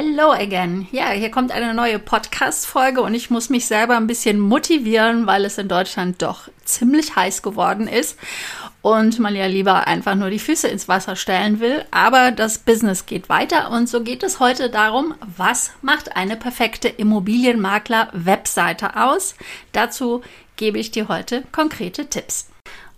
Hello again. Ja, hier kommt eine neue Podcast-Folge und ich muss mich selber ein bisschen motivieren, weil es in Deutschland doch ziemlich heiß geworden ist und man ja lieber einfach nur die Füße ins Wasser stellen will. Aber das Business geht weiter und so geht es heute darum, was macht eine perfekte Immobilienmakler-Webseite aus? Dazu gebe ich dir heute konkrete Tipps.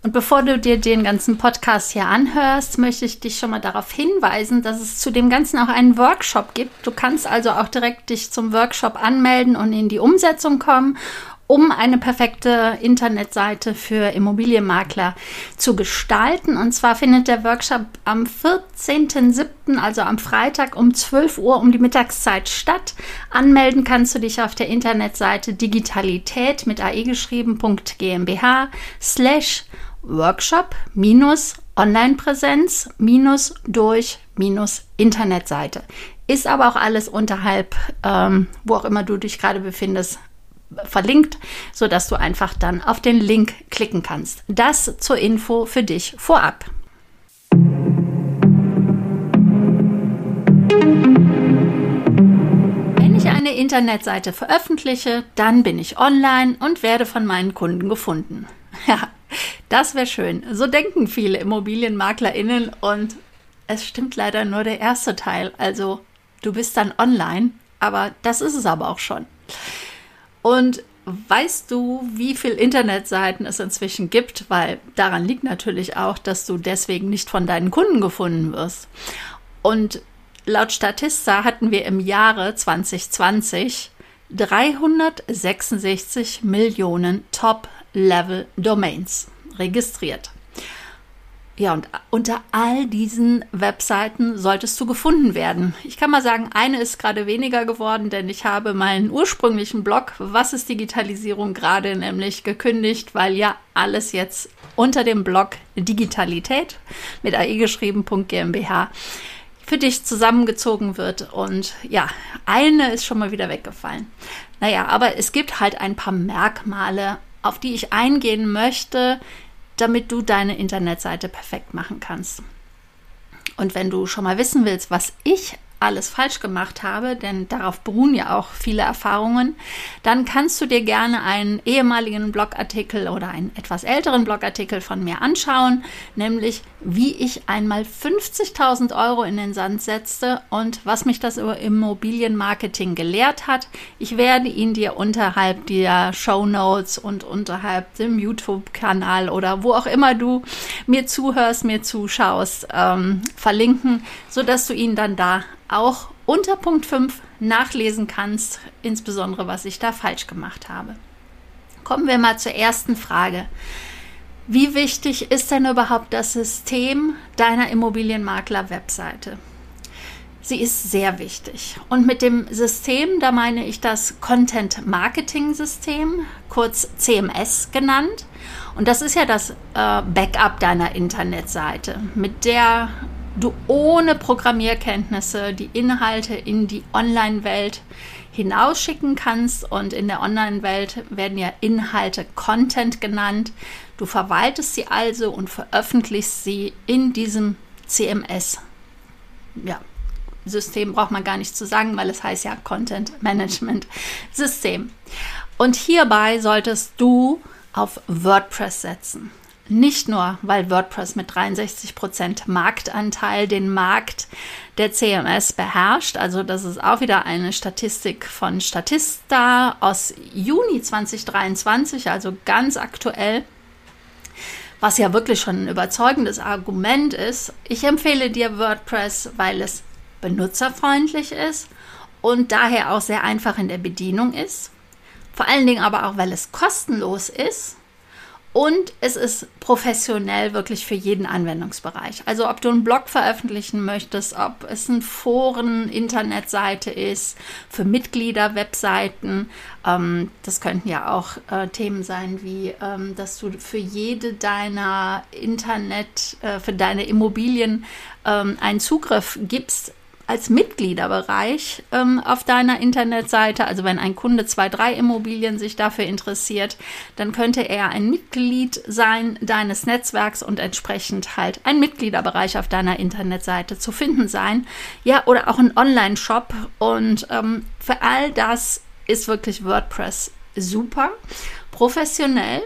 Und bevor du dir den ganzen Podcast hier anhörst, möchte ich dich schon mal darauf hinweisen, dass es zu dem Ganzen auch einen Workshop gibt. Du kannst also auch direkt dich zum Workshop anmelden und in die Umsetzung kommen, um eine perfekte Internetseite für Immobilienmakler zu gestalten. Und zwar findet der Workshop am 14.07., also am Freitag um 12 Uhr um die Mittagszeit statt. Anmelden kannst du dich auf der Internetseite digitalität mit ae geschrieben.gmbh slash Workshop minus Online-Präsenz minus durch minus Internetseite. Ist aber auch alles unterhalb, ähm, wo auch immer du dich gerade befindest, verlinkt, sodass du einfach dann auf den Link klicken kannst. Das zur Info für dich vorab. Wenn ich eine Internetseite veröffentliche, dann bin ich online und werde von meinen Kunden gefunden. Ja, das wäre schön. So denken viele ImmobilienmaklerInnen und es stimmt leider nur der erste Teil. Also du bist dann online, aber das ist es aber auch schon. Und weißt du, wie viele Internetseiten es inzwischen gibt? Weil daran liegt natürlich auch, dass du deswegen nicht von deinen Kunden gefunden wirst. Und laut Statista hatten wir im Jahre 2020 366 Millionen Top-Level-Domains registriert. Ja, und unter all diesen Webseiten solltest du gefunden werden. Ich kann mal sagen, eine ist gerade weniger geworden, denn ich habe meinen ursprünglichen Blog, was ist Digitalisierung, gerade nämlich gekündigt, weil ja alles jetzt unter dem Blog Digitalität mit ae geschrieben.gmbh für dich zusammengezogen wird. Und ja, eine ist schon mal wieder weggefallen. Naja, aber es gibt halt ein paar Merkmale, auf die ich eingehen möchte, damit du deine Internetseite perfekt machen kannst. Und wenn du schon mal wissen willst, was ich alles falsch gemacht habe, denn darauf beruhen ja auch viele Erfahrungen, dann kannst du dir gerne einen ehemaligen Blogartikel oder einen etwas älteren Blogartikel von mir anschauen, nämlich wie ich einmal 50.000 Euro in den Sand setzte und was mich das über Immobilienmarketing gelehrt hat. Ich werde ihn dir unterhalb der Show Notes und unterhalb dem YouTube-Kanal oder wo auch immer du mir zuhörst, mir zuschaust, ähm, verlinken, sodass du ihn dann da auch unter Punkt 5 nachlesen kannst, insbesondere was ich da falsch gemacht habe. Kommen wir mal zur ersten Frage. Wie wichtig ist denn überhaupt das System deiner Immobilienmakler-Webseite? Sie ist sehr wichtig. Und mit dem System, da meine ich das Content Marketing System, kurz CMS genannt. Und das ist ja das äh, Backup deiner Internetseite, mit der du ohne Programmierkenntnisse die Inhalte in die Online-Welt hinausschicken kannst. Und in der Online-Welt werden ja Inhalte Content genannt. Du verwaltest sie also und veröffentlichst sie in diesem CMS. Ja, System braucht man gar nicht zu sagen, weil es heißt ja Content Management System. Und hierbei solltest du auf WordPress setzen. Nicht nur, weil WordPress mit 63% Marktanteil den Markt der CMS beherrscht. Also das ist auch wieder eine Statistik von Statista aus Juni 2023, also ganz aktuell. Was ja wirklich schon ein überzeugendes Argument ist. Ich empfehle dir WordPress, weil es benutzerfreundlich ist und daher auch sehr einfach in der Bedienung ist. Vor allen Dingen aber auch, weil es kostenlos ist und es ist professionell wirklich für jeden Anwendungsbereich. Also ob du einen Blog veröffentlichen möchtest, ob es ein Foren, Internetseite ist, für Mitglieder, Webseiten. Ähm, das könnten ja auch äh, Themen sein, wie ähm, dass du für jede deiner Internet, äh, für deine Immobilien ähm, einen Zugriff gibst als Mitgliederbereich ähm, auf deiner Internetseite. Also wenn ein Kunde zwei, drei Immobilien sich dafür interessiert, dann könnte er ein Mitglied sein deines Netzwerks und entsprechend halt ein Mitgliederbereich auf deiner Internetseite zu finden sein. Ja, oder auch ein Online-Shop. Und ähm, für all das ist wirklich WordPress super, professionell.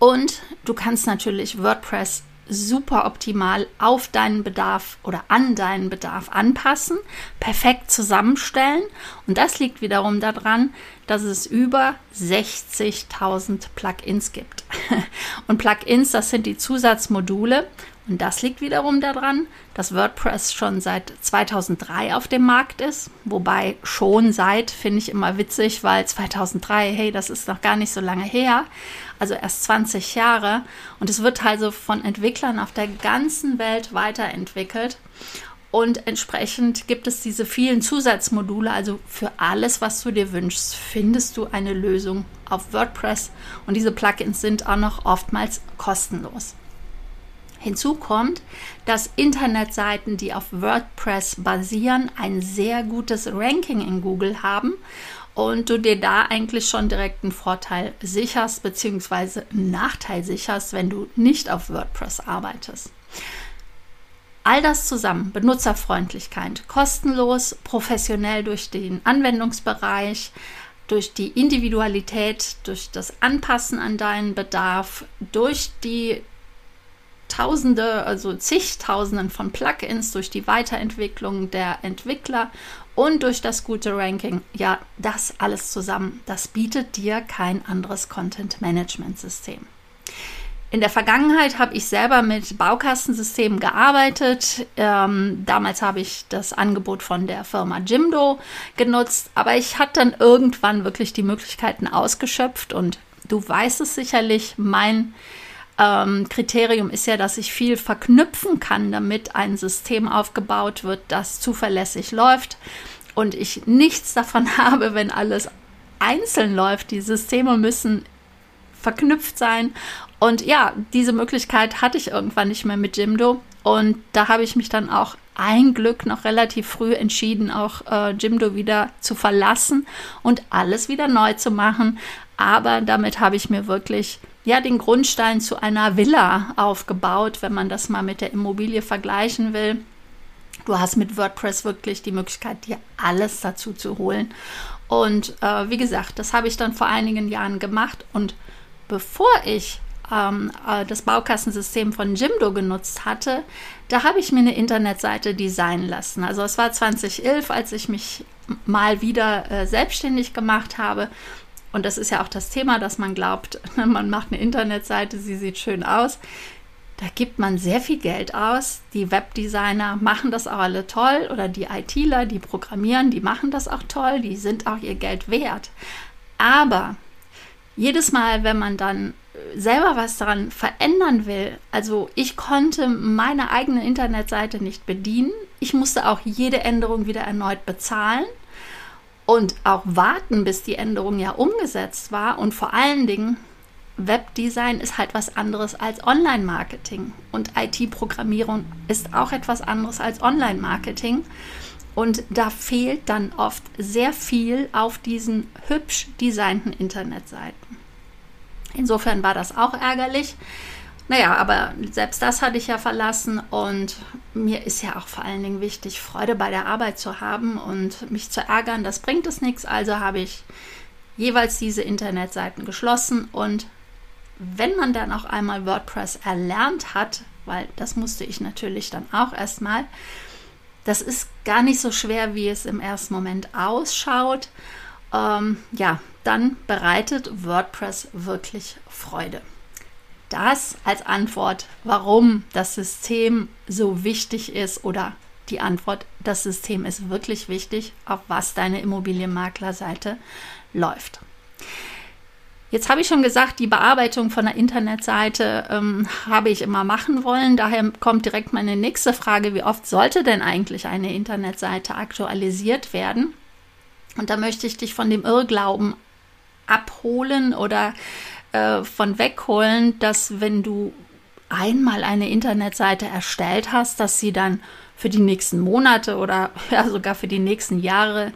Und du kannst natürlich WordPress super optimal auf deinen Bedarf oder an deinen Bedarf anpassen, perfekt zusammenstellen. Und das liegt wiederum daran, dass es über 60.000 Plugins gibt. Und Plugins, das sind die Zusatzmodule. Und das liegt wiederum daran, dass WordPress schon seit 2003 auf dem Markt ist. Wobei schon seit, finde ich immer witzig, weil 2003, hey, das ist noch gar nicht so lange her also erst 20 Jahre. Und es wird also von Entwicklern auf der ganzen Welt weiterentwickelt. Und entsprechend gibt es diese vielen Zusatzmodule. Also für alles, was du dir wünschst, findest du eine Lösung auf WordPress. Und diese Plugins sind auch noch oftmals kostenlos. Hinzu kommt, dass Internetseiten, die auf WordPress basieren, ein sehr gutes Ranking in Google haben und du dir da eigentlich schon direkt einen Vorteil sicherst, einen Nachteil sicherst, wenn du nicht auf WordPress arbeitest. All das zusammen, Benutzerfreundlichkeit, kostenlos, professionell durch den Anwendungsbereich, durch die Individualität, durch das Anpassen an deinen Bedarf, durch die Tausende, also zigtausenden von Plugins, durch die Weiterentwicklung der Entwickler und durch das gute Ranking. Ja, das alles zusammen, das bietet dir kein anderes Content-Management-System. In der Vergangenheit habe ich selber mit Baukastensystemen gearbeitet. Ähm, damals habe ich das Angebot von der Firma Jimdo genutzt, aber ich hatte dann irgendwann wirklich die Möglichkeiten ausgeschöpft und du weißt es sicherlich, mein ähm, Kriterium ist ja, dass ich viel verknüpfen kann, damit ein System aufgebaut wird, das zuverlässig läuft und ich nichts davon habe, wenn alles einzeln läuft. Die Systeme müssen verknüpft sein. Und ja, diese Möglichkeit hatte ich irgendwann nicht mehr mit Jimdo. Und da habe ich mich dann auch ein Glück noch relativ früh entschieden, auch äh, Jimdo wieder zu verlassen und alles wieder neu zu machen. Aber damit habe ich mir wirklich ja den Grundstein zu einer Villa aufgebaut, wenn man das mal mit der Immobilie vergleichen will. Du hast mit WordPress wirklich die Möglichkeit, dir alles dazu zu holen. Und äh, wie gesagt, das habe ich dann vor einigen Jahren gemacht. Und bevor ich ähm, äh, das Baukastensystem von Jimdo genutzt hatte, da habe ich mir eine Internetseite designen lassen. Also es war 2011, als ich mich mal wieder äh, selbstständig gemacht habe. Und das ist ja auch das Thema, dass man glaubt, man macht eine Internetseite, sie sieht schön aus. Da gibt man sehr viel Geld aus. Die Webdesigner machen das auch alle toll oder die ITler, die programmieren, die machen das auch toll, die sind auch ihr Geld wert. Aber jedes Mal, wenn man dann selber was daran verändern will, also ich konnte meine eigene Internetseite nicht bedienen, ich musste auch jede Änderung wieder erneut bezahlen und auch warten, bis die Änderung ja umgesetzt war und vor allen Dingen Webdesign ist halt was anderes als Online-Marketing und IT-Programmierung ist auch etwas anderes als Online-Marketing. Und da fehlt dann oft sehr viel auf diesen hübsch designten Internetseiten. Insofern war das auch ärgerlich. Naja, aber selbst das hatte ich ja verlassen und mir ist ja auch vor allen Dingen wichtig, Freude bei der Arbeit zu haben und mich zu ärgern, das bringt es nichts. Also habe ich jeweils diese Internetseiten geschlossen und wenn man dann auch einmal WordPress erlernt hat, weil das musste ich natürlich dann auch erstmal, das ist gar nicht so schwer, wie es im ersten Moment ausschaut. Ähm, ja, dann bereitet WordPress wirklich Freude. Das als Antwort, warum das System so wichtig ist oder die Antwort, das System ist wirklich wichtig, auf was deine Immobilienmaklerseite läuft. Jetzt habe ich schon gesagt, die Bearbeitung von der Internetseite ähm, habe ich immer machen wollen. Daher kommt direkt meine nächste Frage, wie oft sollte denn eigentlich eine Internetseite aktualisiert werden? Und da möchte ich dich von dem Irrglauben abholen oder äh, von wegholen, dass wenn du einmal eine Internetseite erstellt hast, dass sie dann für die nächsten Monate oder ja, sogar für die nächsten Jahre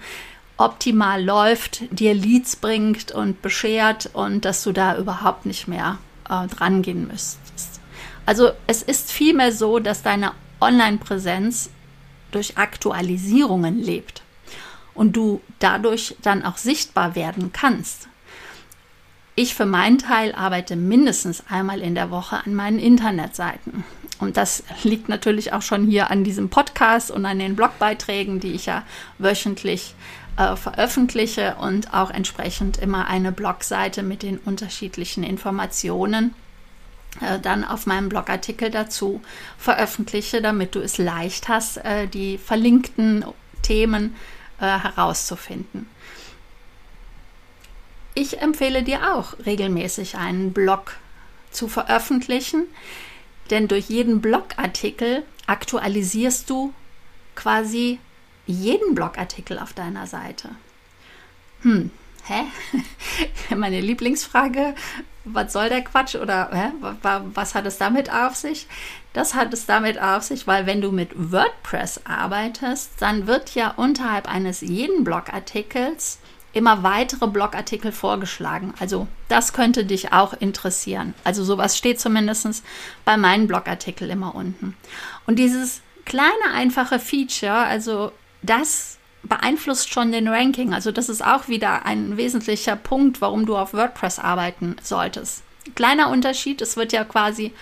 optimal läuft, dir Leads bringt und beschert und dass du da überhaupt nicht mehr äh, dran gehen müsstest. Also es ist vielmehr so, dass deine Online-Präsenz durch Aktualisierungen lebt und du dadurch dann auch sichtbar werden kannst. Ich für meinen Teil arbeite mindestens einmal in der Woche an meinen Internetseiten. Und das liegt natürlich auch schon hier an diesem Podcast und an den Blogbeiträgen, die ich ja wöchentlich äh, veröffentliche und auch entsprechend immer eine Blogseite mit den unterschiedlichen Informationen äh, dann auf meinem Blogartikel dazu veröffentliche, damit du es leicht hast, äh, die verlinkten Themen äh, herauszufinden. Ich empfehle dir auch regelmäßig einen Blog zu veröffentlichen, denn durch jeden Blogartikel aktualisierst du quasi jeden Blogartikel auf deiner Seite. Hm, hä? Meine Lieblingsfrage, was soll der Quatsch oder hä? was hat es damit auf sich? Das hat es damit auf sich, weil wenn du mit WordPress arbeitest, dann wird ja unterhalb eines jeden Blogartikels immer weitere Blogartikel vorgeschlagen. Also das könnte dich auch interessieren. Also sowas steht zumindest bei meinen Blogartikeln immer unten. Und dieses kleine einfache Feature, also das beeinflusst schon den Ranking. Also das ist auch wieder ein wesentlicher Punkt, warum du auf WordPress arbeiten solltest. Kleiner Unterschied, es wird ja quasi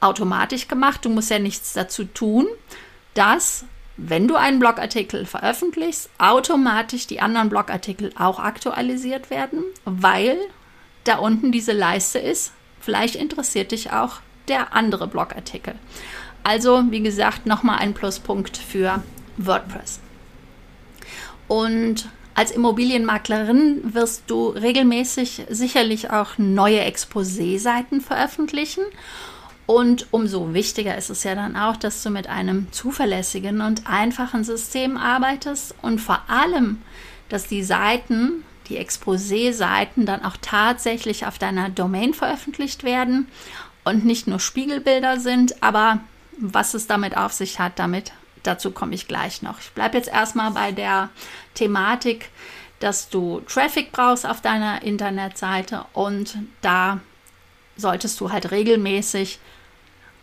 automatisch gemacht. Du musst ja nichts dazu tun, dass, wenn du einen Blogartikel veröffentlichst, automatisch die anderen Blogartikel auch aktualisiert werden, weil da unten diese Leiste ist. Vielleicht interessiert dich auch der andere Blogartikel. Also, wie gesagt, nochmal ein Pluspunkt für WordPress. Und als Immobilienmaklerin wirst du regelmäßig sicherlich auch neue Exposé-Seiten veröffentlichen. Und umso wichtiger ist es ja dann auch, dass du mit einem zuverlässigen und einfachen System arbeitest und vor allem, dass die Seiten, die Exposé-Seiten dann auch tatsächlich auf deiner Domain veröffentlicht werden und nicht nur Spiegelbilder sind, aber was es damit auf sich hat, damit dazu komme ich gleich noch. Ich bleibe jetzt erstmal bei der Thematik, dass du Traffic brauchst auf deiner Internetseite und da solltest du halt regelmäßig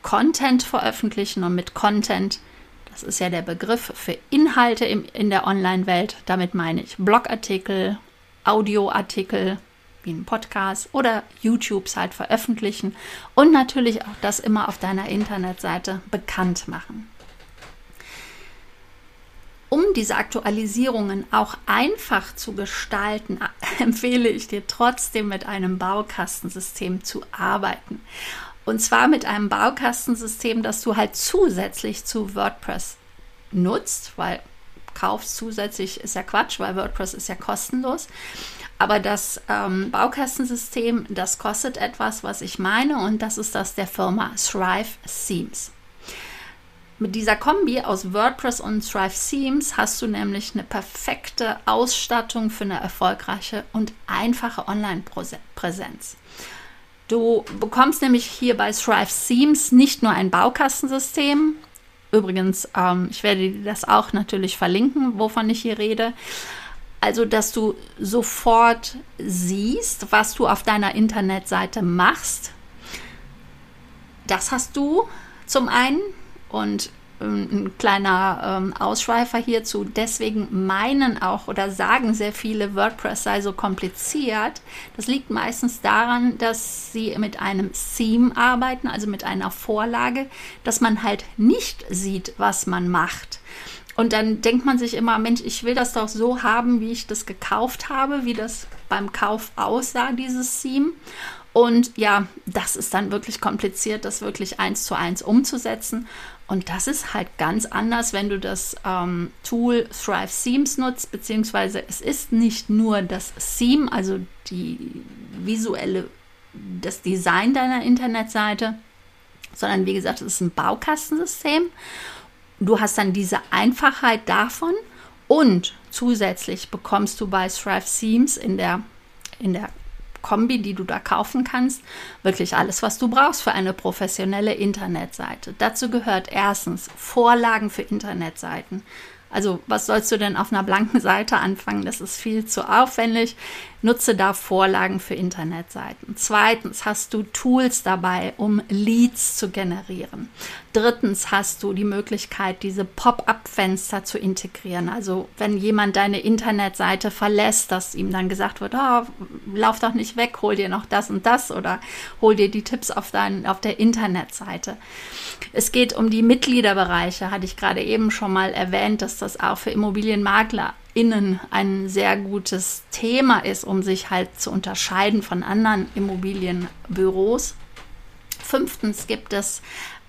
Content veröffentlichen und mit Content, das ist ja der Begriff für Inhalte im, in der Online-Welt, damit meine ich Blogartikel, Audioartikel, wie ein Podcast oder YouTubes halt veröffentlichen und natürlich auch das immer auf deiner Internetseite bekannt machen um diese Aktualisierungen auch einfach zu gestalten, empfehle ich dir trotzdem mit einem Baukastensystem zu arbeiten. Und zwar mit einem Baukastensystem, das du halt zusätzlich zu WordPress nutzt, weil kaufst zusätzlich ist ja Quatsch, weil WordPress ist ja kostenlos. Aber das ähm, Baukastensystem, das kostet etwas, was ich meine, und das ist das der Firma Thrive Themes. Mit dieser Kombi aus WordPress und Thrive Themes hast du nämlich eine perfekte Ausstattung für eine erfolgreiche und einfache Online-Präsenz. Du bekommst nämlich hier bei Thrive Themes nicht nur ein Baukastensystem, übrigens, ähm, ich werde dir das auch natürlich verlinken, wovon ich hier rede, also dass du sofort siehst, was du auf deiner Internetseite machst. Das hast du zum einen und ein kleiner ähm, Ausschweifer hierzu. Deswegen meinen auch oder sagen sehr viele, WordPress sei so kompliziert. Das liegt meistens daran, dass sie mit einem Theme arbeiten, also mit einer Vorlage, dass man halt nicht sieht, was man macht. Und dann denkt man sich immer, Mensch, ich will das doch so haben, wie ich das gekauft habe, wie das beim Kauf aussah, dieses Theme. Und ja, das ist dann wirklich kompliziert, das wirklich eins zu eins umzusetzen. Und das ist halt ganz anders, wenn du das ähm, Tool Thrive Themes nutzt, beziehungsweise es ist nicht nur das Theme, also die visuelle, das Design deiner Internetseite, sondern wie gesagt, es ist ein Baukastensystem. Du hast dann diese Einfachheit davon und zusätzlich bekommst du bei Thrive Themes in der, in der Kombi, die du da kaufen kannst. Wirklich alles, was du brauchst für eine professionelle Internetseite. Dazu gehört erstens Vorlagen für Internetseiten. Also was sollst du denn auf einer blanken Seite anfangen? Das ist viel zu aufwendig. Nutze da Vorlagen für Internetseiten. Zweitens hast du Tools dabei, um Leads zu generieren. Drittens hast du die Möglichkeit, diese Pop-up-Fenster zu integrieren. Also wenn jemand deine Internetseite verlässt, dass ihm dann gesagt wird, oh, lauf doch nicht weg, hol dir noch das und das oder hol dir die Tipps auf, dein, auf der Internetseite. Es geht um die Mitgliederbereiche, hatte ich gerade eben schon mal erwähnt, dass das auch für Immobilienmakler innen ein sehr gutes Thema ist, um sich halt zu unterscheiden von anderen Immobilienbüros. Fünftens gibt es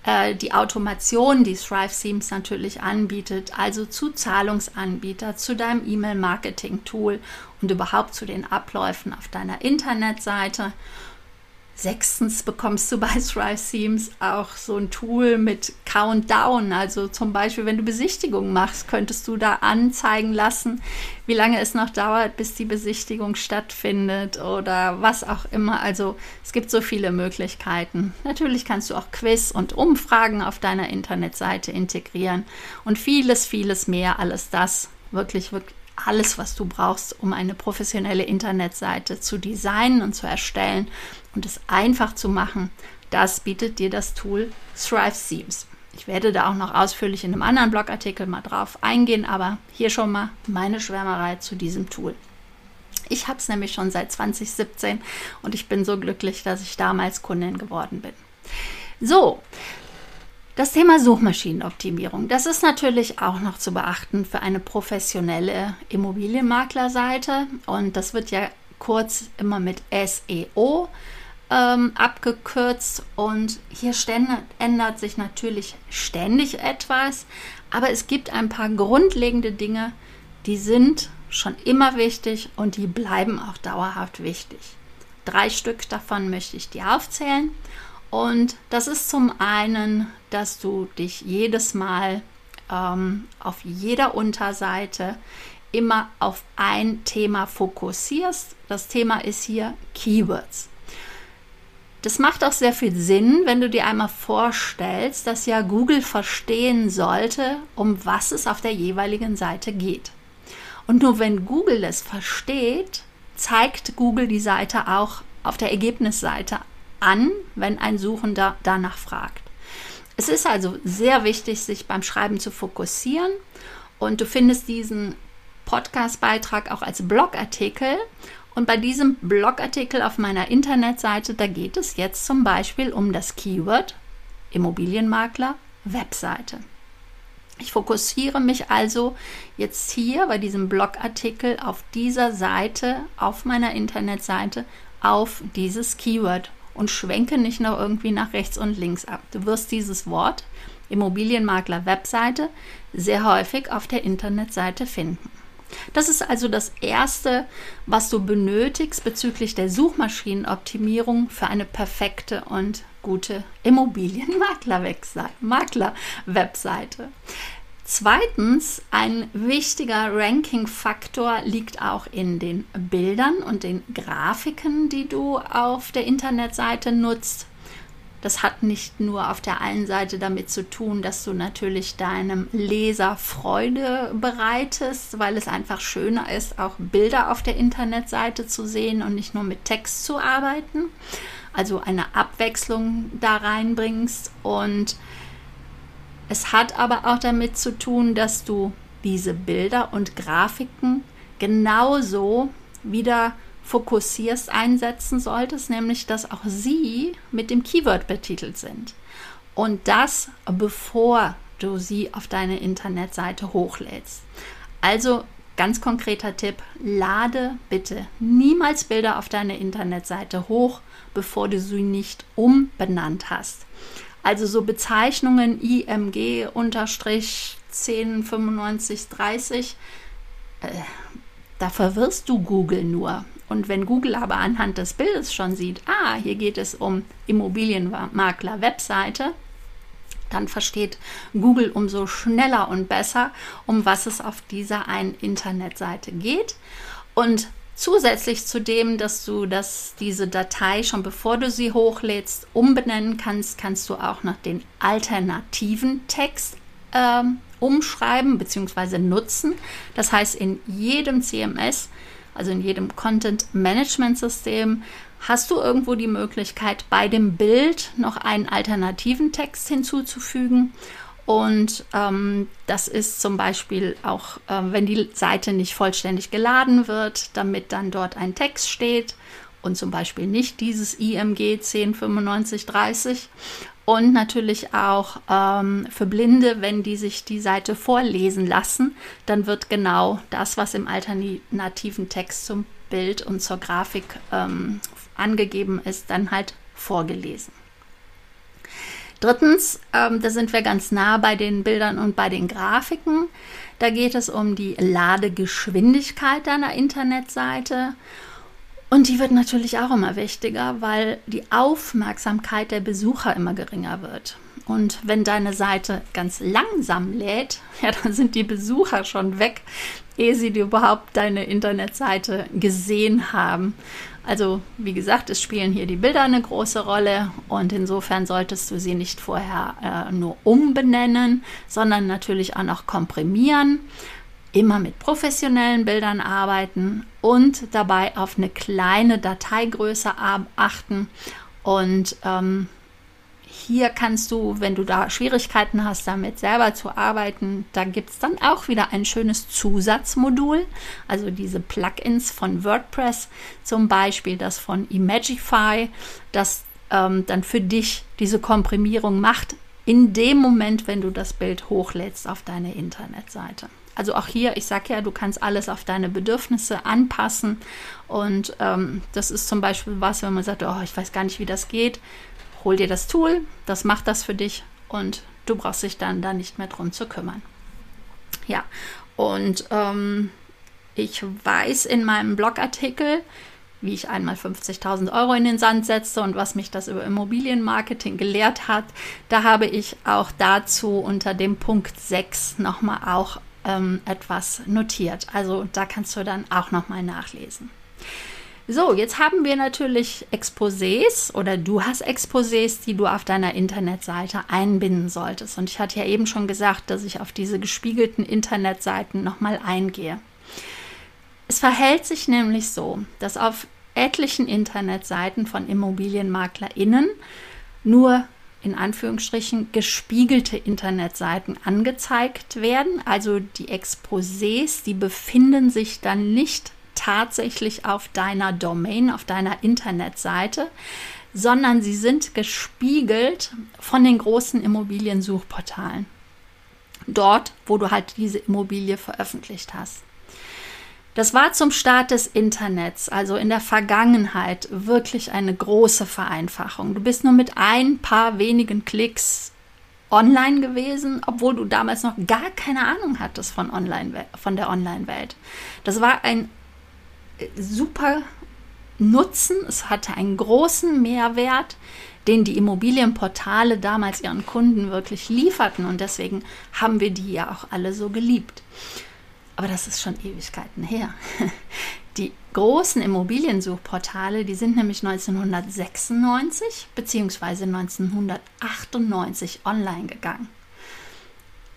äh, die Automation, die Thrive Themes natürlich anbietet, also zu Zahlungsanbieter, zu deinem E-Mail-Marketing-Tool und überhaupt zu den Abläufen auf deiner Internetseite. Sechstens bekommst du bei Thrive Themes auch so ein Tool mit Countdown. Also zum Beispiel, wenn du Besichtigungen machst, könntest du da anzeigen lassen, wie lange es noch dauert, bis die Besichtigung stattfindet oder was auch immer. Also es gibt so viele Möglichkeiten. Natürlich kannst du auch Quiz und Umfragen auf deiner Internetseite integrieren und vieles, vieles mehr. Alles das wirklich, wirklich alles, was du brauchst, um eine professionelle Internetseite zu designen und zu erstellen und es einfach zu machen, das bietet dir das Tool Thrive Themes. Ich werde da auch noch ausführlich in einem anderen Blogartikel mal drauf eingehen, aber hier schon mal meine Schwärmerei zu diesem Tool. Ich habe es nämlich schon seit 2017 und ich bin so glücklich, dass ich damals Kundin geworden bin. So, das Thema Suchmaschinenoptimierung, das ist natürlich auch noch zu beachten für eine professionelle Immobilienmaklerseite. Und das wird ja kurz immer mit SEO ähm, abgekürzt. Und hier ändert sich natürlich ständig etwas, aber es gibt ein paar grundlegende Dinge, die sind schon immer wichtig und die bleiben auch dauerhaft wichtig. Drei Stück davon möchte ich dir aufzählen und das ist zum einen, dass du dich jedes Mal ähm, auf jeder Unterseite immer auf ein Thema fokussierst. Das Thema ist hier Keywords. Das macht auch sehr viel Sinn, wenn du dir einmal vorstellst, dass ja Google verstehen sollte, um was es auf der jeweiligen Seite geht. Und nur wenn Google es versteht, zeigt Google die Seite auch auf der Ergebnisseite an, wenn ein Suchender danach fragt. Es ist also sehr wichtig, sich beim Schreiben zu fokussieren und du findest diesen Podcast-Beitrag auch als Blogartikel und bei diesem Blogartikel auf meiner Internetseite, da geht es jetzt zum Beispiel um das Keyword Immobilienmakler Webseite. Ich fokussiere mich also jetzt hier bei diesem Blogartikel auf dieser Seite, auf meiner Internetseite, auf dieses Keyword und schwenke nicht noch irgendwie nach rechts und links ab. Du wirst dieses Wort Immobilienmakler Webseite sehr häufig auf der Internetseite finden. Das ist also das Erste, was du benötigst bezüglich der Suchmaschinenoptimierung für eine perfekte und gute Immobilienmakler-Webseite. Zweitens, ein wichtiger Ranking-Faktor liegt auch in den Bildern und den Grafiken, die du auf der Internetseite nutzt. Das hat nicht nur auf der einen Seite damit zu tun, dass du natürlich deinem Leser Freude bereitest, weil es einfach schöner ist, auch Bilder auf der Internetseite zu sehen und nicht nur mit Text zu arbeiten. Also eine Abwechslung da reinbringst. Und es hat aber auch damit zu tun, dass du diese Bilder und Grafiken genauso wieder fokussierst, einsetzen solltest, nämlich dass auch sie mit dem Keyword betitelt sind. Und das bevor du sie auf deine Internetseite hochlädst. Also ganz konkreter Tipp, lade bitte niemals Bilder auf deine Internetseite hoch, bevor du sie nicht umbenannt hast. Also so Bezeichnungen IMG unterstrich 109530, äh, da verwirrst du Google nur. Und wenn Google aber anhand des Bildes schon sieht, ah, hier geht es um Immobilienmakler-Webseite, dann versteht Google umso schneller und besser, um was es auf dieser einen Internetseite geht. Und Zusätzlich zu dem, dass du das, diese Datei schon bevor du sie hochlädst umbenennen kannst, kannst du auch noch den alternativen Text ähm, umschreiben bzw. nutzen. Das heißt, in jedem CMS, also in jedem Content Management System, hast du irgendwo die Möglichkeit, bei dem Bild noch einen alternativen Text hinzuzufügen und ähm, das ist zum Beispiel auch, äh, wenn die Seite nicht vollständig geladen wird, damit dann dort ein Text steht und zum Beispiel nicht dieses IMG 109530. Und natürlich auch ähm, für Blinde, wenn die sich die Seite vorlesen lassen, dann wird genau das, was im alternativen Text zum Bild und zur Grafik ähm, angegeben ist, dann halt vorgelesen. Drittens, ähm, da sind wir ganz nah bei den Bildern und bei den Grafiken. Da geht es um die Ladegeschwindigkeit deiner Internetseite. Und die wird natürlich auch immer wichtiger, weil die Aufmerksamkeit der Besucher immer geringer wird. Und wenn deine Seite ganz langsam lädt, ja, dann sind die Besucher schon weg, ehe sie überhaupt deine Internetseite gesehen haben. Also wie gesagt, es spielen hier die Bilder eine große Rolle und insofern solltest du sie nicht vorher äh, nur umbenennen, sondern natürlich auch noch komprimieren, immer mit professionellen Bildern arbeiten und dabei auf eine kleine Dateigröße achten und ähm, hier kannst du, wenn du da Schwierigkeiten hast, damit selber zu arbeiten, da gibt es dann auch wieder ein schönes Zusatzmodul. Also diese Plugins von WordPress, zum Beispiel das von Imagify, das ähm, dann für dich diese Komprimierung macht, in dem Moment, wenn du das Bild hochlädst auf deine Internetseite. Also auch hier, ich sage ja, du kannst alles auf deine Bedürfnisse anpassen. Und ähm, das ist zum Beispiel was, wenn man sagt, oh, ich weiß gar nicht, wie das geht hol dir das Tool, das macht das für dich und du brauchst dich dann da nicht mehr drum zu kümmern. Ja, und ähm, ich weiß in meinem Blogartikel, wie ich einmal 50.000 Euro in den Sand setzte und was mich das über Immobilienmarketing gelehrt hat, da habe ich auch dazu unter dem Punkt 6 nochmal auch ähm, etwas notiert. Also da kannst du dann auch nochmal nachlesen. So, jetzt haben wir natürlich Exposés oder du hast Exposés, die du auf deiner Internetseite einbinden solltest. Und ich hatte ja eben schon gesagt, dass ich auf diese gespiegelten Internetseiten nochmal eingehe. Es verhält sich nämlich so, dass auf etlichen Internetseiten von ImmobilienmaklerInnen nur in Anführungsstrichen gespiegelte Internetseiten angezeigt werden. Also die Exposés, die befinden sich dann nicht tatsächlich auf deiner Domain, auf deiner Internetseite, sondern sie sind gespiegelt von den großen Immobiliensuchportalen. Dort, wo du halt diese Immobilie veröffentlicht hast. Das war zum Start des Internets, also in der Vergangenheit, wirklich eine große Vereinfachung. Du bist nur mit ein paar wenigen Klicks online gewesen, obwohl du damals noch gar keine Ahnung hattest von, online, von der Online-Welt. Das war ein super Nutzen, es hatte einen großen Mehrwert, den die Immobilienportale damals ihren Kunden wirklich lieferten und deswegen haben wir die ja auch alle so geliebt. Aber das ist schon Ewigkeiten her. Die großen Immobiliensuchportale, die sind nämlich 1996 bzw. 1998 online gegangen.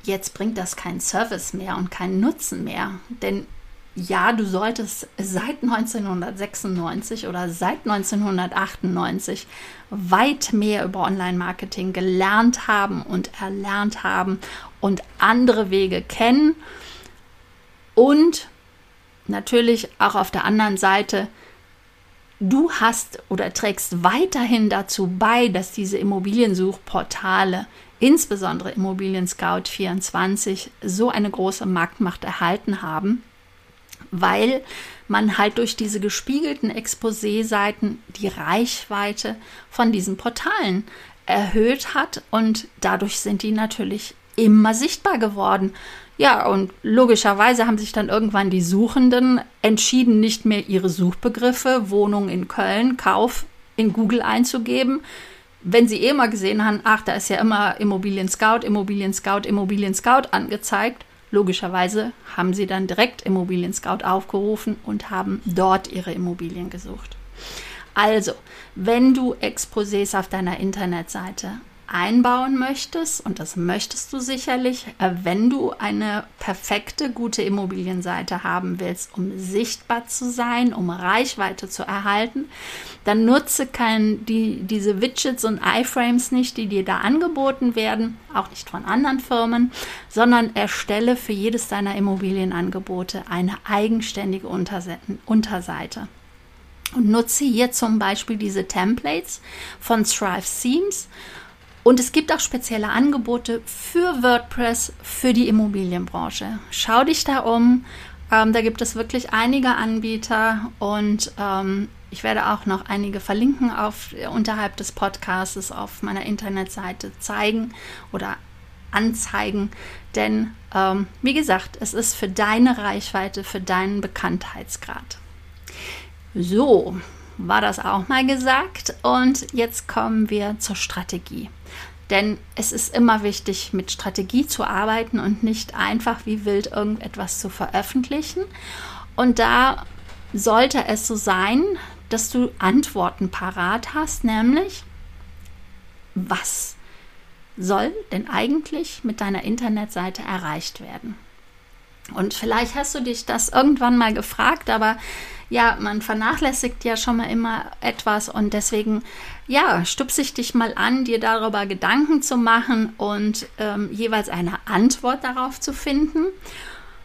Jetzt bringt das keinen Service mehr und keinen Nutzen mehr, denn ja, du solltest seit 1996 oder seit 1998 weit mehr über Online-Marketing gelernt haben und erlernt haben und andere Wege kennen. Und natürlich auch auf der anderen Seite, du hast oder trägst weiterhin dazu bei, dass diese Immobiliensuchportale, insbesondere Immobilien Scout 24, so eine große Marktmacht erhalten haben weil man halt durch diese gespiegelten Exposé-Seiten die Reichweite von diesen Portalen erhöht hat und dadurch sind die natürlich immer sichtbar geworden. Ja, und logischerweise haben sich dann irgendwann die Suchenden entschieden, nicht mehr ihre Suchbegriffe Wohnung in Köln, Kauf in Google einzugeben. Wenn sie eh mal gesehen haben, ach, da ist ja immer Immobilien Scout, Immobilien Scout, Immobilien Scout angezeigt, logischerweise haben sie dann direkt Immobilien Scout aufgerufen und haben dort ihre Immobilien gesucht. Also, wenn du Exposés auf deiner Internetseite einbauen möchtest, und das möchtest du sicherlich, äh, wenn du eine perfekte, gute Immobilienseite haben willst, um sichtbar zu sein, um Reichweite zu erhalten, dann nutze kein, die, diese Widgets und iFrames nicht, die dir da angeboten werden, auch nicht von anderen Firmen, sondern erstelle für jedes deiner Immobilienangebote eine eigenständige Unterseite. Und nutze hier zum Beispiel diese Templates von Thrive Themes und es gibt auch spezielle Angebote für WordPress für die Immobilienbranche. Schau dich da um. Ähm, da gibt es wirklich einige Anbieter und ähm, ich werde auch noch einige verlinken auf, unterhalb des Podcasts auf meiner Internetseite zeigen oder anzeigen. Denn ähm, wie gesagt, es ist für deine Reichweite, für deinen Bekanntheitsgrad. So, war das auch mal gesagt. Und jetzt kommen wir zur Strategie. Denn es ist immer wichtig, mit Strategie zu arbeiten und nicht einfach wie wild irgendetwas zu veröffentlichen. Und da sollte es so sein, dass du Antworten parat hast, nämlich was soll denn eigentlich mit deiner Internetseite erreicht werden? Und vielleicht hast du dich das irgendwann mal gefragt, aber ja, man vernachlässigt ja schon mal immer etwas und deswegen, ja, stupse ich dich mal an, dir darüber Gedanken zu machen und ähm, jeweils eine Antwort darauf zu finden.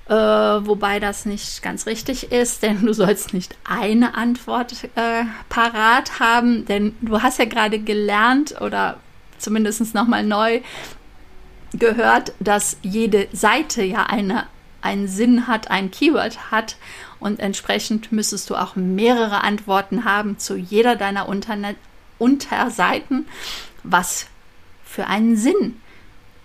Äh, wobei das nicht ganz richtig ist, denn du sollst nicht eine Antwort äh, parat haben, denn du hast ja gerade gelernt oder zumindest nochmal neu gehört, dass jede Seite ja eine, einen Sinn hat, ein Keyword hat und entsprechend müsstest du auch mehrere Antworten haben zu jeder deiner Unterne Unterseiten, was für einen Sinn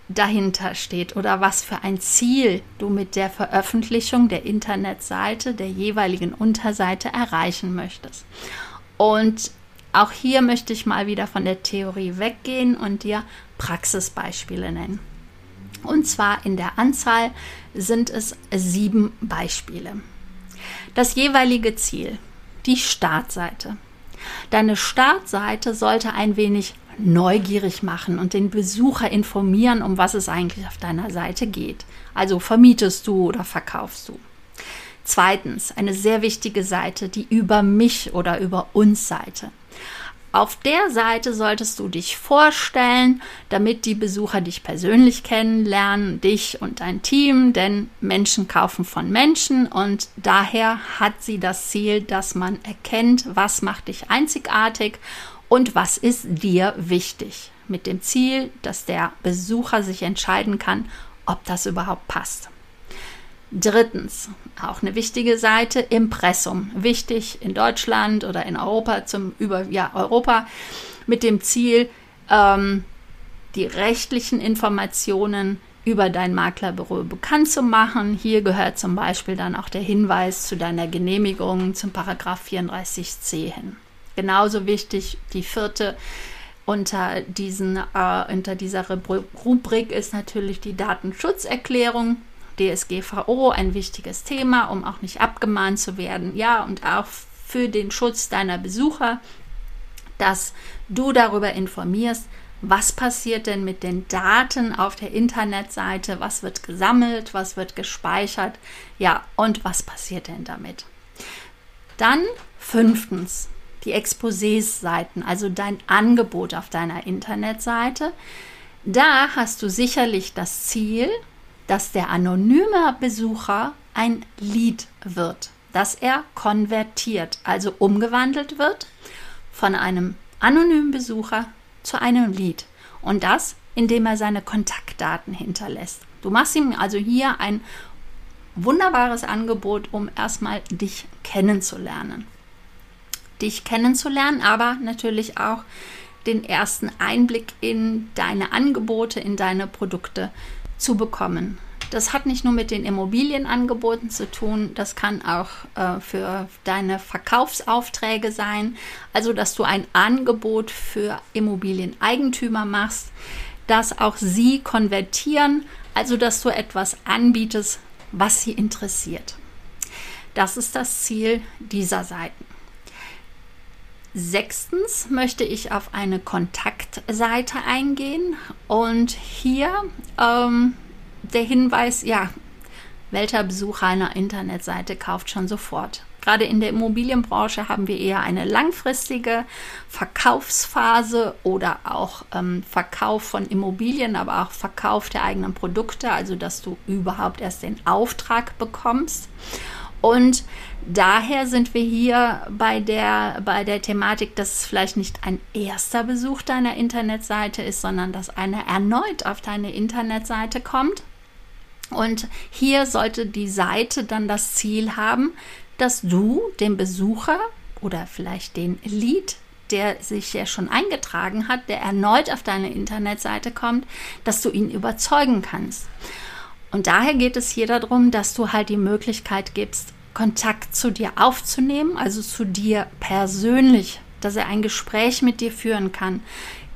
dahinter steht oder was für ein Ziel du mit der Veröffentlichung der Internetseite der jeweiligen Unterseite erreichen möchtest. Und auch hier möchte ich mal wieder von der Theorie weggehen und dir Praxisbeispiele nennen. Und zwar in der Anzahl sind es sieben Beispiele. Das jeweilige Ziel, die Startseite. Deine Startseite sollte ein wenig neugierig machen und den Besucher informieren, um was es eigentlich auf deiner Seite geht. Also vermietest du oder verkaufst du. Zweitens, eine sehr wichtige Seite, die über mich oder über uns Seite. Auf der Seite solltest du dich vorstellen, damit die Besucher dich persönlich kennenlernen, dich und dein Team, denn Menschen kaufen von Menschen und daher hat sie das Ziel, dass man erkennt, was macht dich einzigartig und was ist dir wichtig. Mit dem Ziel, dass der Besucher sich entscheiden kann, ob das überhaupt passt. Drittens, auch eine wichtige Seite, Impressum. Wichtig in Deutschland oder in Europa, zum über ja, Europa, mit dem Ziel, ähm, die rechtlichen Informationen über dein Maklerbüro bekannt zu machen. Hier gehört zum Beispiel dann auch der Hinweis zu deiner Genehmigung zum Paragraph 34c hin. Genauso wichtig die vierte unter, diesen, äh, unter dieser Rubrik ist natürlich die Datenschutzerklärung. DSGVO ein wichtiges Thema, um auch nicht abgemahnt zu werden. Ja, und auch für den Schutz deiner Besucher, dass du darüber informierst, was passiert denn mit den Daten auf der Internetseite, was wird gesammelt, was wird gespeichert, ja, und was passiert denn damit. Dann fünftens, die Exposés-Seiten, also dein Angebot auf deiner Internetseite. Da hast du sicherlich das Ziel, dass der anonyme Besucher ein Lied wird, dass er konvertiert, also umgewandelt wird von einem anonymen Besucher zu einem Lied. Und das, indem er seine Kontaktdaten hinterlässt. Du machst ihm also hier ein wunderbares Angebot, um erstmal dich kennenzulernen. Dich kennenzulernen, aber natürlich auch den ersten Einblick in deine Angebote, in deine Produkte zu bekommen. Das hat nicht nur mit den Immobilienangeboten zu tun, das kann auch äh, für deine Verkaufsaufträge sein. Also, dass du ein Angebot für Immobilieneigentümer machst, dass auch sie konvertieren Also, dass du etwas anbietest, was sie interessiert. Das ist das Ziel dieser Seiten. Sechstens möchte ich auf eine Kontaktseite eingehen und hier ähm, der Hinweis, ja, welcher Besucher einer Internetseite kauft schon sofort. Gerade in der Immobilienbranche haben wir eher eine langfristige Verkaufsphase oder auch ähm, Verkauf von Immobilien, aber auch Verkauf der eigenen Produkte, also dass du überhaupt erst den Auftrag bekommst. Und daher sind wir hier bei der, bei der Thematik, dass es vielleicht nicht ein erster Besuch deiner Internetseite ist, sondern dass einer erneut auf deine Internetseite kommt. Und hier sollte die Seite dann das Ziel haben, dass du den Besucher oder vielleicht den Lead, der sich ja schon eingetragen hat, der erneut auf deine Internetseite kommt, dass du ihn überzeugen kannst. Und daher geht es hier darum, dass du halt die Möglichkeit gibst, Kontakt zu dir aufzunehmen, also zu dir persönlich, dass er ein Gespräch mit dir führen kann.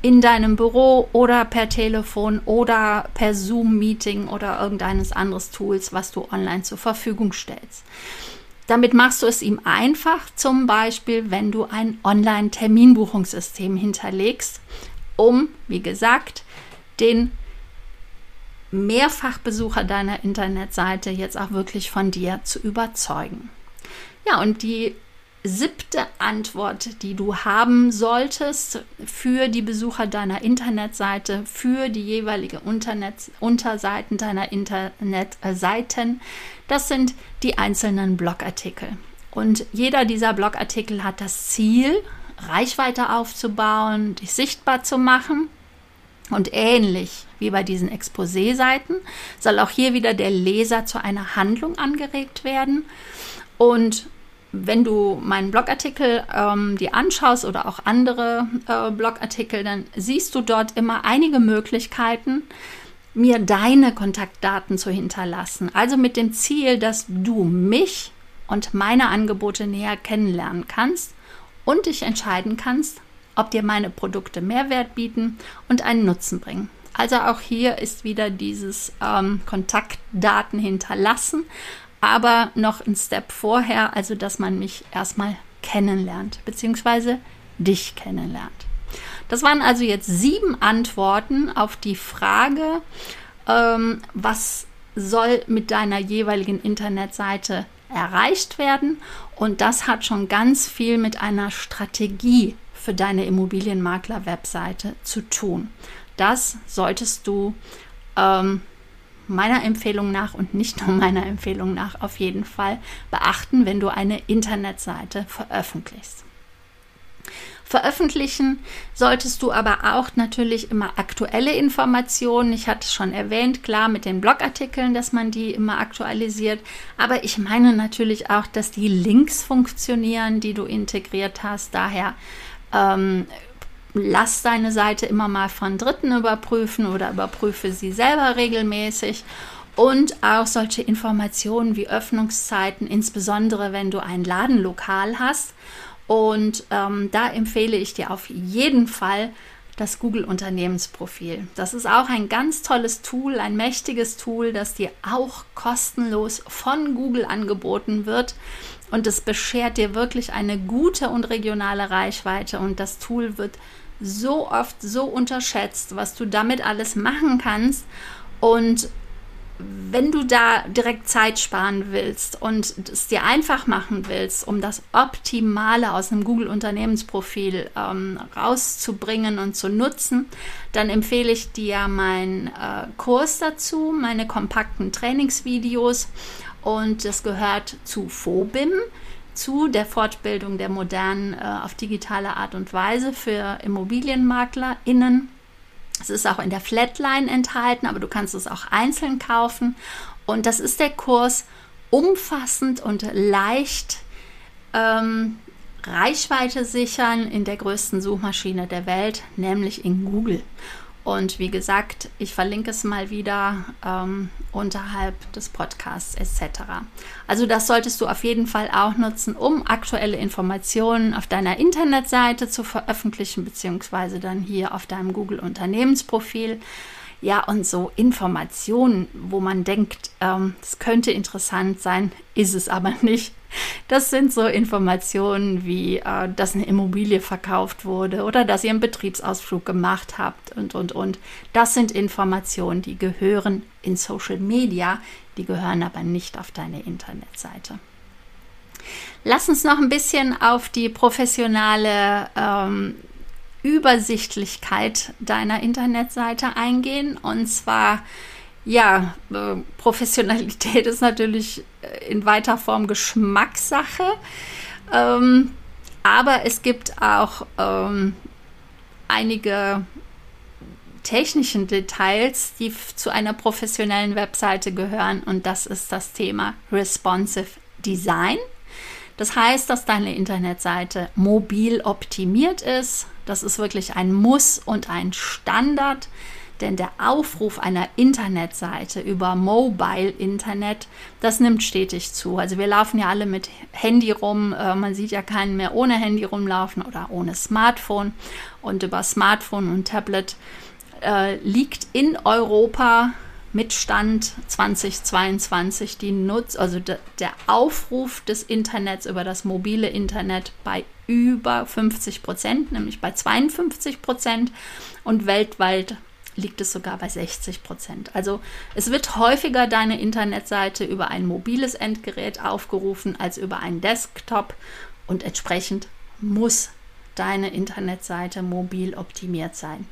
In deinem Büro oder per Telefon oder per Zoom-Meeting oder irgendeines anderes Tools, was du online zur Verfügung stellst. Damit machst du es ihm einfach, zum Beispiel, wenn du ein Online-Terminbuchungssystem hinterlegst, um, wie gesagt, den Mehrfachbesucher deiner Internetseite jetzt auch wirklich von dir zu überzeugen. Ja, und die siebte Antwort, die du haben solltest für die Besucher deiner Internetseite, für die jeweilige Internet Unterseiten deiner Internetseiten, das sind die einzelnen Blogartikel. Und jeder dieser Blogartikel hat das Ziel, Reichweite aufzubauen, dich sichtbar zu machen und ähnlich wie bei diesen Exposé-Seiten soll auch hier wieder der Leser zu einer Handlung angeregt werden. Und wenn du meinen Blogartikel ähm, dir anschaust oder auch andere äh, Blogartikel, dann siehst du dort immer einige Möglichkeiten, mir deine Kontaktdaten zu hinterlassen. Also mit dem Ziel, dass du mich und meine Angebote näher kennenlernen kannst und dich entscheiden kannst, ob dir meine Produkte Mehrwert bieten und einen Nutzen bringen. Also auch hier ist wieder dieses ähm, Kontaktdaten hinterlassen, aber noch ein Step vorher, also dass man mich erstmal kennenlernt, beziehungsweise dich kennenlernt. Das waren also jetzt sieben Antworten auf die Frage, ähm, was soll mit deiner jeweiligen Internetseite erreicht werden. Und das hat schon ganz viel mit einer Strategie für deine Immobilienmakler-Webseite zu tun. Das solltest du ähm, meiner Empfehlung nach und nicht nur meiner Empfehlung nach auf jeden Fall beachten, wenn du eine Internetseite veröffentlichst. Veröffentlichen solltest du aber auch natürlich immer aktuelle Informationen. Ich hatte es schon erwähnt, klar mit den Blogartikeln, dass man die immer aktualisiert. Aber ich meine natürlich auch, dass die Links funktionieren, die du integriert hast. Daher ähm, lass deine Seite immer mal von Dritten überprüfen oder überprüfe sie selber regelmäßig. Und auch solche Informationen wie Öffnungszeiten, insbesondere wenn du ein Ladenlokal hast. Und ähm, da empfehle ich dir auf jeden Fall das Google Unternehmensprofil. Das ist auch ein ganz tolles Tool, ein mächtiges Tool, das dir auch kostenlos von Google angeboten wird. Und es beschert dir wirklich eine gute und regionale Reichweite. Und das Tool wird so oft so unterschätzt, was du damit alles machen kannst. Und wenn du da direkt Zeit sparen willst und es dir einfach machen willst, um das Optimale aus einem Google-Unternehmensprofil ähm, rauszubringen und zu nutzen, dann empfehle ich dir meinen äh, Kurs dazu, meine kompakten Trainingsvideos und das gehört zu FOBIM, zu der Fortbildung der modernen äh, auf digitale Art und Weise für ImmobilienmaklerInnen. Es ist auch in der Flatline enthalten, aber du kannst es auch einzeln kaufen. Und das ist der Kurs umfassend und leicht ähm, Reichweite sichern in der größten Suchmaschine der Welt, nämlich in Google. Und wie gesagt, ich verlinke es mal wieder ähm, unterhalb des Podcasts etc. Also das solltest du auf jeden Fall auch nutzen, um aktuelle Informationen auf deiner Internetseite zu veröffentlichen, beziehungsweise dann hier auf deinem Google Unternehmensprofil. Ja, und so Informationen, wo man denkt, ähm, es könnte interessant sein, ist es aber nicht. Das sind so Informationen wie, äh, dass eine Immobilie verkauft wurde oder dass ihr einen Betriebsausflug gemacht habt und, und, und. Das sind Informationen, die gehören in Social Media, die gehören aber nicht auf deine Internetseite. Lass uns noch ein bisschen auf die professionelle ähm, Übersichtlichkeit deiner Internetseite eingehen. Und zwar, ja, äh, Professionalität ist natürlich äh, in weiter Form Geschmackssache. Ähm, aber es gibt auch ähm, einige technischen Details, die zu einer professionellen Webseite gehören. Und das ist das Thema Responsive Design. Das heißt, dass deine Internetseite mobil optimiert ist. Das ist wirklich ein Muss und ein Standard, denn der Aufruf einer Internetseite über Mobile Internet, das nimmt stetig zu. Also wir laufen ja alle mit Handy rum. Äh, man sieht ja keinen mehr ohne Handy rumlaufen oder ohne Smartphone. Und über Smartphone und Tablet äh, liegt in Europa mit Stand 2022 die Nutz, also de, der Aufruf des Internets über das mobile Internet bei über 50 Prozent, nämlich bei 52 Prozent und weltweit liegt es sogar bei 60 Prozent. Also es wird häufiger deine Internetseite über ein mobiles Endgerät aufgerufen als über einen Desktop und entsprechend muss deine Internetseite mobil optimiert sein.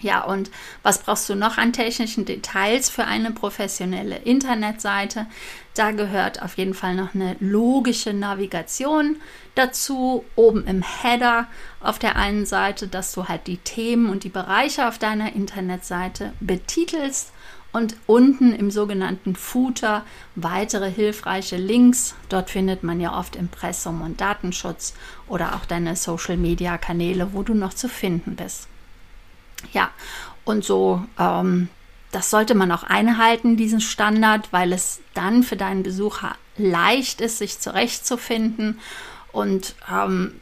Ja, und was brauchst du noch an technischen Details für eine professionelle Internetseite? Da gehört auf jeden Fall noch eine logische Navigation dazu. Oben im Header auf der einen Seite, dass du halt die Themen und die Bereiche auf deiner Internetseite betitelst und unten im sogenannten Footer weitere hilfreiche Links. Dort findet man ja oft Impressum und Datenschutz oder auch deine Social-Media-Kanäle, wo du noch zu finden bist. Ja, und so, ähm, das sollte man auch einhalten, diesen Standard, weil es dann für deinen Besucher leicht ist, sich zurechtzufinden. Und ähm,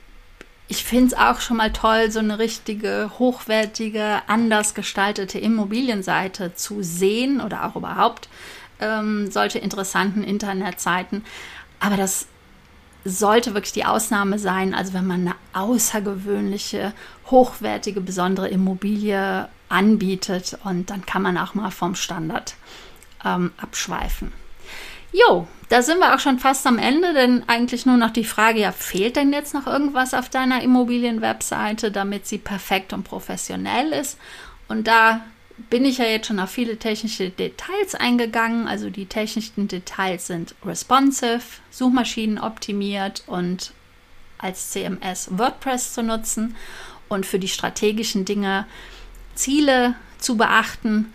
ich finde es auch schon mal toll, so eine richtige, hochwertige, anders gestaltete Immobilienseite zu sehen oder auch überhaupt ähm, solche interessanten Internetseiten. Aber das sollte wirklich die Ausnahme sein. Also wenn man eine außergewöhnliche, hochwertige, besondere Immobilie anbietet und dann kann man auch mal vom Standard ähm, abschweifen. Jo, da sind wir auch schon fast am Ende, denn eigentlich nur noch die Frage, ja, fehlt denn jetzt noch irgendwas auf deiner Immobilienwebseite, damit sie perfekt und professionell ist? Und da bin ich ja jetzt schon auf viele technische Details eingegangen. Also die technischen Details sind responsive, Suchmaschinen optimiert und als CMS WordPress zu nutzen und für die strategischen Dinge Ziele zu beachten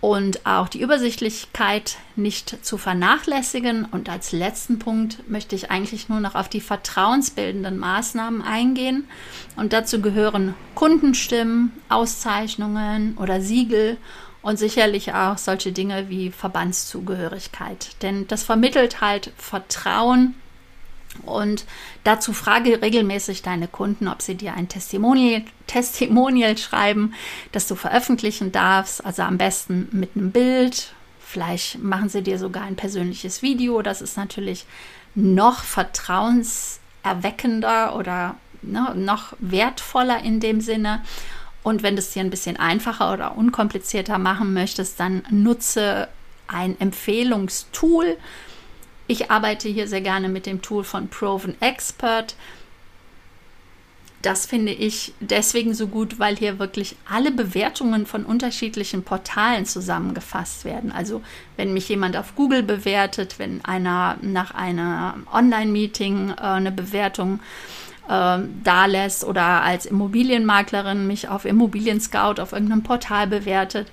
und auch die Übersichtlichkeit nicht zu vernachlässigen. Und als letzten Punkt möchte ich eigentlich nur noch auf die vertrauensbildenden Maßnahmen eingehen. Und dazu gehören Kundenstimmen, Auszeichnungen oder Siegel und sicherlich auch solche Dinge wie Verbandszugehörigkeit. Denn das vermittelt halt Vertrauen und dazu frage regelmäßig deine Kunden, ob sie dir ein Testimonial, Testimonial schreiben, das du veröffentlichen darfst. Also am besten mit einem Bild. Vielleicht machen sie dir sogar ein persönliches Video. Das ist natürlich noch vertrauenserweckender oder ne, noch wertvoller in dem Sinne. Und wenn du es dir ein bisschen einfacher oder unkomplizierter machen möchtest, dann nutze ein Empfehlungstool ich arbeite hier sehr gerne mit dem Tool von Proven Expert. Das finde ich deswegen so gut, weil hier wirklich alle Bewertungen von unterschiedlichen Portalen zusammengefasst werden. Also wenn mich jemand auf Google bewertet, wenn einer nach einem Online-Meeting äh, eine Bewertung äh, da lässt oder als Immobilienmaklerin mich auf Immobilien Scout auf irgendeinem Portal bewertet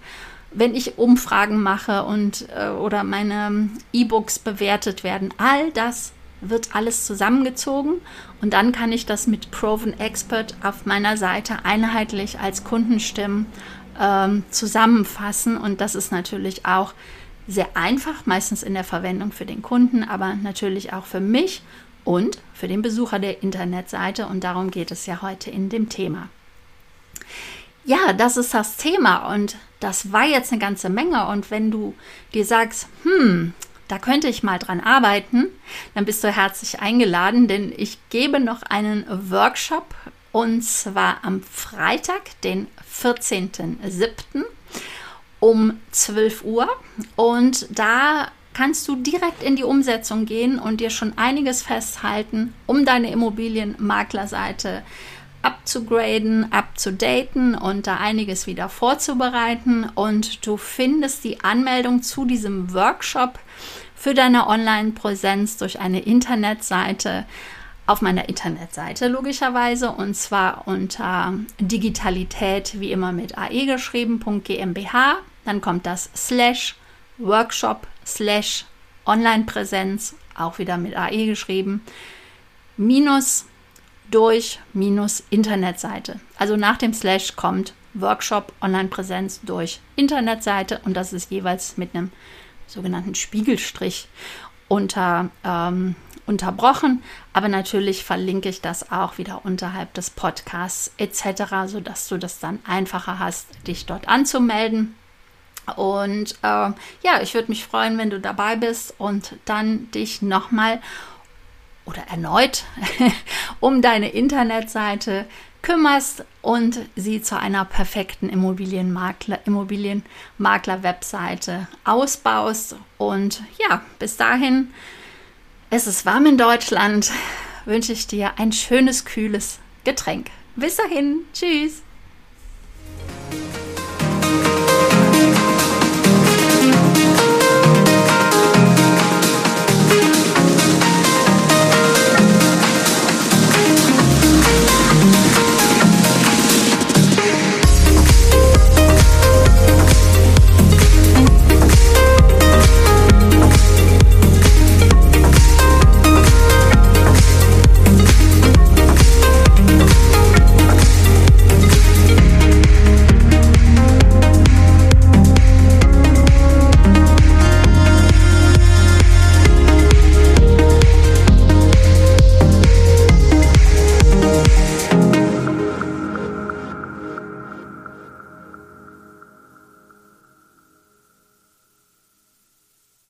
wenn ich Umfragen mache und äh, oder meine E-Books bewertet werden, all das wird alles zusammengezogen und dann kann ich das mit Proven Expert auf meiner Seite einheitlich als Kundenstimmen ähm, zusammenfassen und das ist natürlich auch sehr einfach, meistens in der Verwendung für den Kunden, aber natürlich auch für mich und für den Besucher der Internetseite und darum geht es ja heute in dem Thema. Ja, das ist das Thema und das war jetzt eine ganze Menge. Und wenn du dir sagst, hm, da könnte ich mal dran arbeiten, dann bist du herzlich eingeladen, denn ich gebe noch einen Workshop und zwar am Freitag, den 14.07. um 12 Uhr. Und da kannst du direkt in die Umsetzung gehen und dir schon einiges festhalten, um deine Immobilienmaklerseite abzugraden, abzudaten und da einiges wieder vorzubereiten. Und du findest die Anmeldung zu diesem Workshop für deine Online-Präsenz durch eine Internetseite auf meiner Internetseite logischerweise und zwar unter Digitalität wie immer mit ae geschrieben.gmbh. Dann kommt das Slash Workshop Slash Online-Präsenz, auch wieder mit ae geschrieben, minus durch minus Internetseite. Also nach dem Slash kommt Workshop Online-Präsenz durch Internetseite und das ist jeweils mit einem sogenannten Spiegelstrich unter, ähm, unterbrochen. Aber natürlich verlinke ich das auch wieder unterhalb des Podcasts etc., sodass du das dann einfacher hast, dich dort anzumelden. Und äh, ja, ich würde mich freuen, wenn du dabei bist und dann dich nochmal oder erneut um deine Internetseite kümmerst und sie zu einer perfekten Immobilienmakler, Immobilienmakler-Webseite ausbaust. Und ja, bis dahin, es ist warm in Deutschland, wünsche ich dir ein schönes, kühles Getränk. Bis dahin, tschüss.